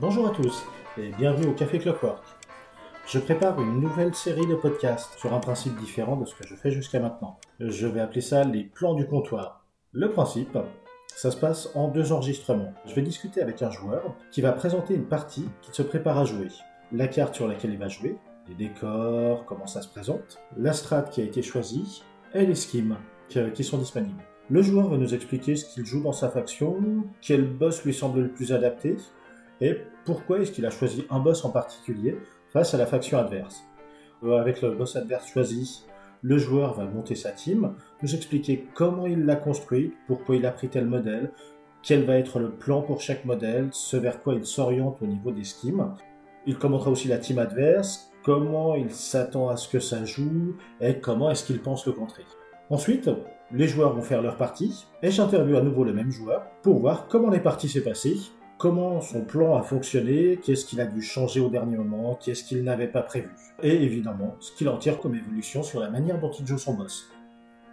Bonjour à tous et bienvenue au Café Clockwork. Je prépare une nouvelle série de podcasts sur un principe différent de ce que je fais jusqu'à maintenant. Je vais appeler ça les plans du comptoir. Le principe, ça se passe en deux enregistrements. Je vais discuter avec un joueur qui va présenter une partie qu'il se prépare à jouer. La carte sur laquelle il va jouer, les décors, comment ça se présente, la strat qui a été choisie et les schemes qui sont disponibles. Le joueur va nous expliquer ce qu'il joue dans sa faction, quel boss lui semble le plus adapté, et pourquoi est-ce qu'il a choisi un boss en particulier face à la faction adverse. Euh, avec le boss adverse choisi, le joueur va monter sa team, nous expliquer comment il l'a construite, pourquoi il a pris tel modèle, quel va être le plan pour chaque modèle, ce vers quoi il s'oriente au niveau des schemes. Il commentera aussi la team adverse, comment il s'attend à ce que ça joue, et comment est-ce qu'il pense le contrer. Ensuite, les joueurs vont faire leur partie, et j'interviewe à nouveau le même joueur pour voir comment les parties s'est passées, comment son plan a fonctionné, qu'est-ce qu'il a dû changer au dernier moment, qu'est-ce qu'il n'avait pas prévu. Et évidemment, ce qu'il en tire comme évolution sur la manière dont il joue son boss.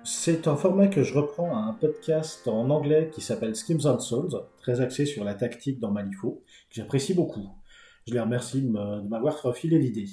C'est un format que je reprends à un podcast en anglais qui s'appelle Schemes and Souls, très axé sur la tactique dans Malifaux, que j'apprécie beaucoup. Je les remercie de m'avoir refilé l'idée.